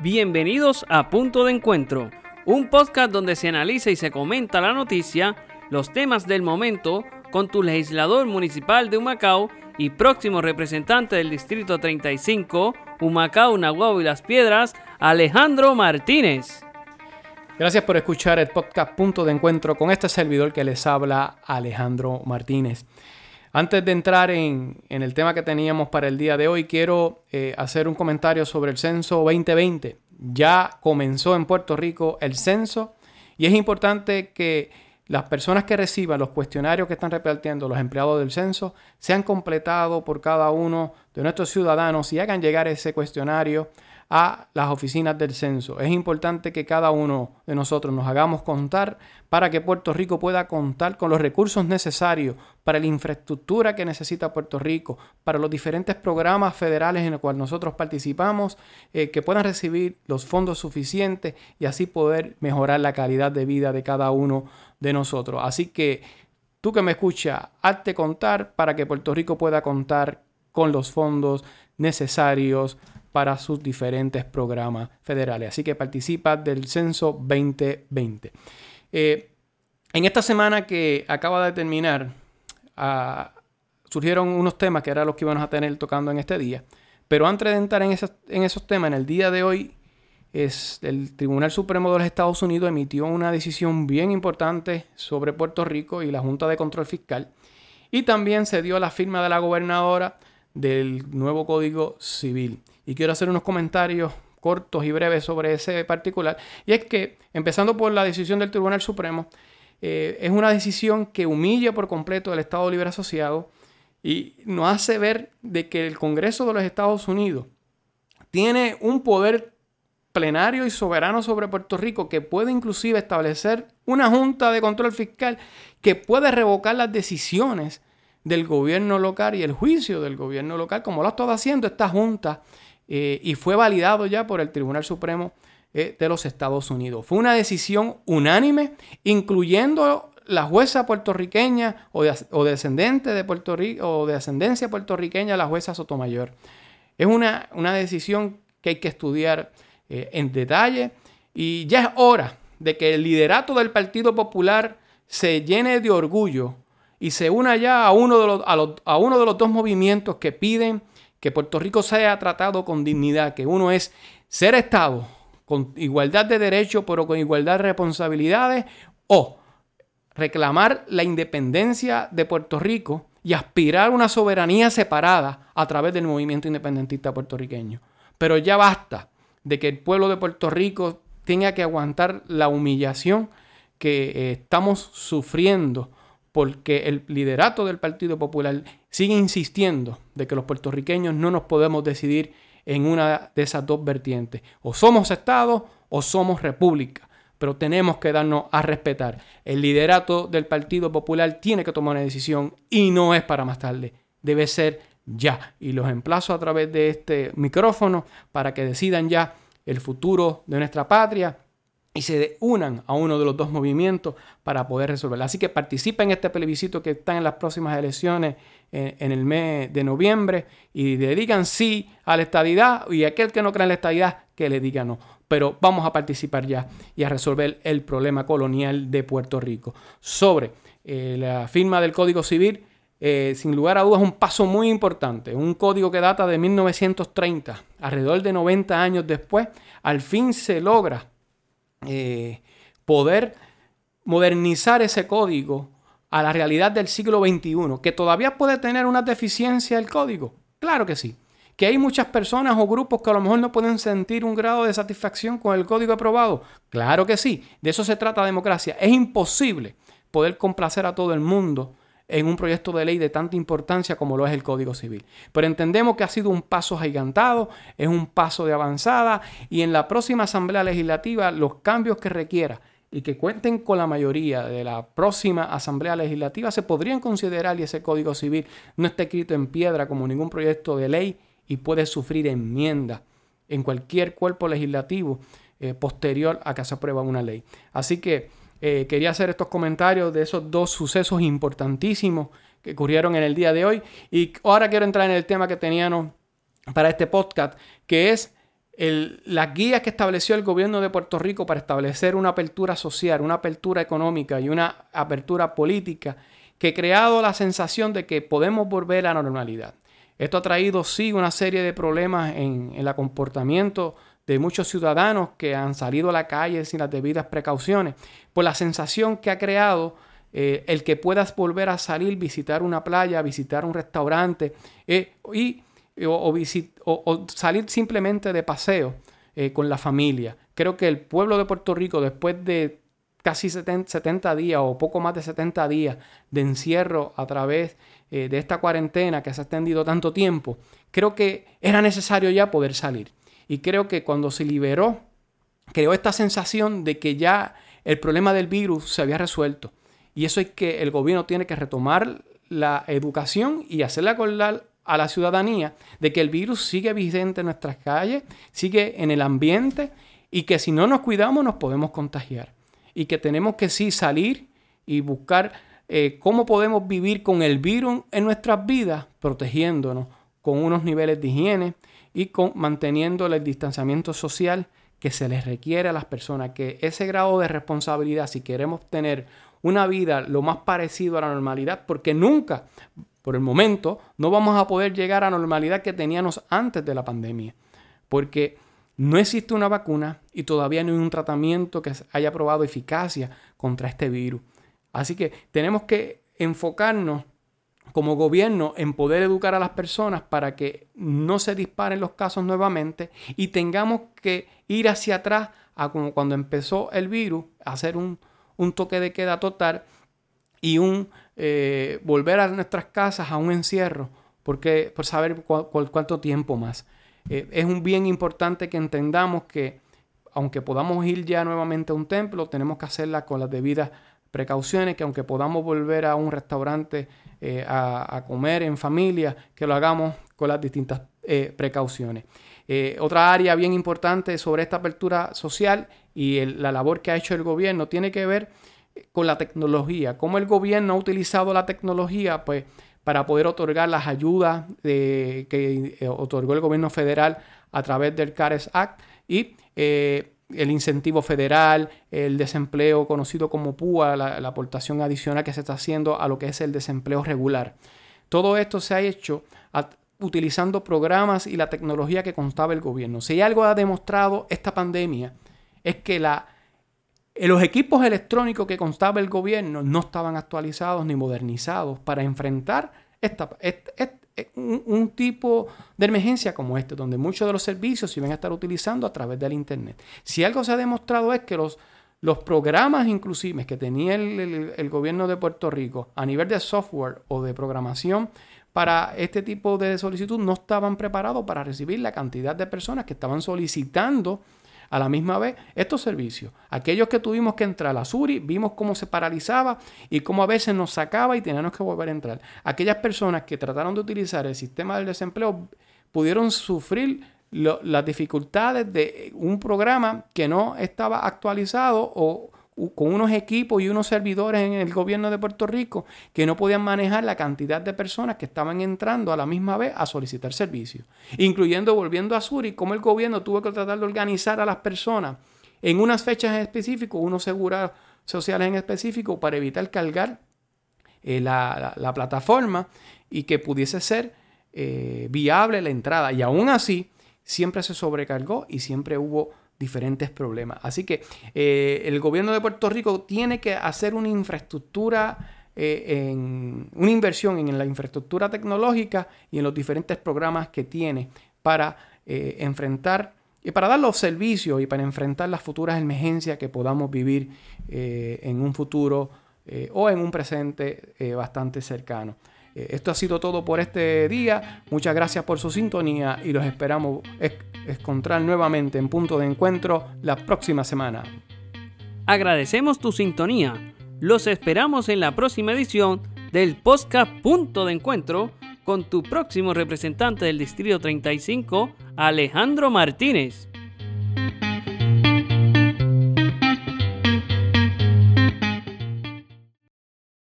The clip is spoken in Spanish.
Bienvenidos a Punto de Encuentro, un podcast donde se analiza y se comenta la noticia, los temas del momento, con tu legislador municipal de Humacao y próximo representante del Distrito 35, Humacao, Nahuatl y Las Piedras, Alejandro Martínez. Gracias por escuchar el podcast Punto de Encuentro con este servidor que les habla Alejandro Martínez. Antes de entrar en, el tema que teníamos para el día de hoy, quiero eh, hacer un comentario sobre el censo 2020. Ya comenzó en Puerto Rico el censo y es importante que las personas que reciban los cuestionarios que están repartiendo los empleados del censo sean completados por cada uno de nuestros ciudadanos y hagan llegar ese cuestionario a las oficinas del censo. Es importante que cada uno de nosotros nos hagamos contar para que Puerto Rico pueda contar con los recursos necesarios para la infraestructura que necesita Puerto Rico, para los diferentes programas federales en los cuales nosotros participamos, eh, que puedan recibir los fondos suficientes y así poder mejorar la calidad de vida de cada uno de nosotros. Así que tú que me escuchas, hazte contar para que Puerto Rico pueda contar con los fondos necesarios para sus diferentes programas federales. Así que participa del censo 2020. Eh, en esta semana que acaba de terminar, ah, surgieron unos temas que eran los que íbamos a tener tocando en este día. Pero antes de entrar en esos, en esos temas, en el día de hoy, es el Tribunal Supremo de los Estados Unidos emitió una decisión bien importante sobre Puerto Rico y la Junta de Control Fiscal. Y también se dio la firma de la gobernadora del nuevo Código Civil. Y quiero hacer unos comentarios cortos y breves sobre ese particular. Y es que, empezando por la decisión del Tribunal Supremo, eh, es una decisión que humilla por completo al Estado Libre Asociado y nos hace ver de que el Congreso de los Estados Unidos tiene un poder plenario y soberano sobre Puerto Rico que puede inclusive establecer una junta de control fiscal que puede revocar las decisiones del gobierno local y el juicio del gobierno local, como lo ha estado haciendo esta Junta eh, y fue validado ya por el Tribunal Supremo eh, de los Estados Unidos. Fue una decisión unánime, incluyendo la jueza puertorriqueña o, descendente de Puerto Rico o de ascendencia puertorriqueña, la jueza Sotomayor. Es una, una decisión que hay que estudiar eh, en detalle y ya es hora de que el liderato del Partido Popular se llene de orgullo y se una ya a uno de los, a, uno de los dos movimientos que piden que Puerto Rico sea tratado con dignidad, que uno es ser Estado con igualdad de derechos, pero con igualdad de responsabilidades, o reclamar la independencia de Puerto Rico y aspirar a una soberanía separada a través del movimiento independentista puertorriqueño. Pero ya basta de que el pueblo de Puerto Rico tenga que aguantar la humillación que eh, estamos sufriendo porque el liderato del Partido Popular sigue insistiendo de que los puertorriqueños no nos podemos decidir en una de esas dos vertientes. O somos Estado o somos República. Pero tenemos que darnos a respetar. El liderato del Partido Popular tiene que tomar una decisión y no es para más tarde. Debe ser ya. Y los emplazo a través de este micrófono para que decidan ya el futuro de nuestra patria y se unan a uno de los dos movimientos para poder resolverlo. Así que participen en este plebiscito que está en las próximas elecciones en, el mes de noviembre y le digan sí a la estadidad y aquel que no cree en la estadidad que le diga no. Pero vamos a participar ya y a resolver el problema colonial de Puerto Rico. Sobre eh, la firma del Código Civil, eh, sin lugar a dudas, un paso muy importante. Un código que data de 1930, alrededor de 90 años después, al fin se logra eh, poder modernizar ese código a la realidad del siglo XXI, que todavía puede tener una deficiencia el código. Claro que sí. Que hay muchas personas o grupos que a lo mejor no pueden sentir un grado de satisfacción con el código aprobado. Claro que sí. De eso se trata democracia. Es imposible poder complacer a todo el mundo en un proyecto de ley de tanta importancia como lo es el Código Civil. Pero entendemos que ha sido un paso gigantado, es un paso de avanzada y en la próxima Asamblea Legislativa los cambios que requiera y que cuenten con la mayoría de la próxima Asamblea Legislativa se podrían considerar y ese Código Civil no está escrito en piedra como ningún proyecto de ley y puede sufrir enmienda en cualquier cuerpo legislativo eh, posterior a que se aprueba una ley. Así que eh, quería hacer estos comentarios de esos dos sucesos importantísimos que ocurrieron en el día de hoy. Y ahora quiero entrar en el tema que teníamos para este podcast, que es las guías que estableció el gobierno de Puerto Rico para establecer una apertura social, una apertura económica y una apertura política que ha creado la sensación de que podemos volver a la normalidad. Esto ha traído, sí, una serie de problemas en, el comportamiento de muchos ciudadanos que han salido a la calle sin las debidas precauciones, por la sensación que ha creado eh, el que puedas volver a salir, visitar una playa, visitar un restaurante eh, y o, salir simplemente de paseo eh, con la familia. Creo que el pueblo de Puerto Rico, después de casi 70 días o poco más de 70 días de encierro a través eh, de esta cuarentena que se ha extendido tanto tiempo, creo que era necesario ya poder salir. Y creo que cuando se liberó, creó esta sensación de que ya el problema del virus se había resuelto. Y eso es que el gobierno tiene que retomar la educación y hacerla acordar a la ciudadanía de que el virus sigue vigente en nuestras calles, sigue en el ambiente y que si no nos cuidamos nos podemos contagiar. Y que tenemos que sí salir y buscar eh, cómo podemos vivir con el virus en nuestras vidas, protegiéndonos con unos niveles de higiene y con, manteniendo el distanciamiento social que se les requiere a las personas, que ese grado de responsabilidad, si queremos tener una vida lo más parecido a la normalidad, porque nunca por el momento, no vamos a poder llegar a la normalidad que teníamos antes de la pandemia, porque no existe una vacuna y todavía no hay un tratamiento que haya probado eficacia contra este virus. Así que tenemos que enfocarnos como gobierno en poder educar a las personas para que no se disparen los casos nuevamente y tengamos que ir hacia atrás a como cuando empezó el virus, hacer un, toque de queda total y un eh, volver a nuestras casas a un encierro porque, por saber cuánto tiempo más. Eh, es un bien importante que entendamos que aunque podamos ir ya nuevamente a un templo, tenemos que hacerla con las debidas precauciones, que aunque podamos volver a un restaurante eh, a, comer en familia, que lo hagamos con las distintas precauciones. otra área bien importante sobre esta apertura social y la labor que ha hecho el gobierno tiene que ver con la tecnología, cómo el gobierno ha utilizado la tecnología pues, para poder otorgar las ayudas que eh, otorgó el gobierno federal a través del CARES Act y eh, el incentivo federal, el desempleo conocido como PUA, la, aportación adicional que se está haciendo a lo que es el desempleo regular. Todo esto se ha hecho utilizando programas y la tecnología que contaba el gobierno. Si algo ha demostrado esta pandemia es que la los equipos electrónicos que constaba el gobierno no estaban actualizados ni modernizados para enfrentar esta, un, tipo de emergencia como este, donde muchos de los servicios se iban a estar utilizando a través del Internet. Si algo se ha demostrado es que los, los programas inclusive que tenía el gobierno de Puerto Rico a nivel de software o de programación para este tipo de solicitud no estaban preparados para recibir la cantidad de personas que estaban solicitando a la misma vez estos servicios. Aquellos que tuvimos que entrar a Suri, vimos cómo se paralizaba y cómo a veces nos sacaba y teníamos que volver a entrar. Aquellas personas que trataron de utilizar el sistema del desempleo pudieron sufrir las dificultades de un programa que no estaba actualizado o con unos equipos y unos servidores en el gobierno de Puerto Rico que no podían manejar la cantidad de personas que estaban entrando a la misma vez a solicitar servicios, incluyendo volviendo a Zurich, como el gobierno tuvo que tratar de organizar a las personas en unas fechas en específico, unos seguros sociales en específico, para evitar cargar eh, la, plataforma y que pudiese ser eh, viable la entrada. Y aún así, siempre se sobrecargó y siempre hubo diferentes problemas. Así que eh, el gobierno de Puerto Rico tiene que hacer una infraestructura, eh, en, una inversión en la infraestructura tecnológica y en los diferentes programas que tiene para eh, enfrentar y para dar los servicios y para enfrentar las futuras emergencias que podamos vivir en un futuro o en un presente bastante cercano. Esto ha sido todo por este día. Muchas gracias por su sintonía y los esperamos encontrar nuevamente en punto de encuentro la próxima semana. Agradecemos tu sintonía. Los esperamos en la próxima edición del podcast Punto de Encuentro con tu próximo representante del Distrito 35, Alejandro Martínez.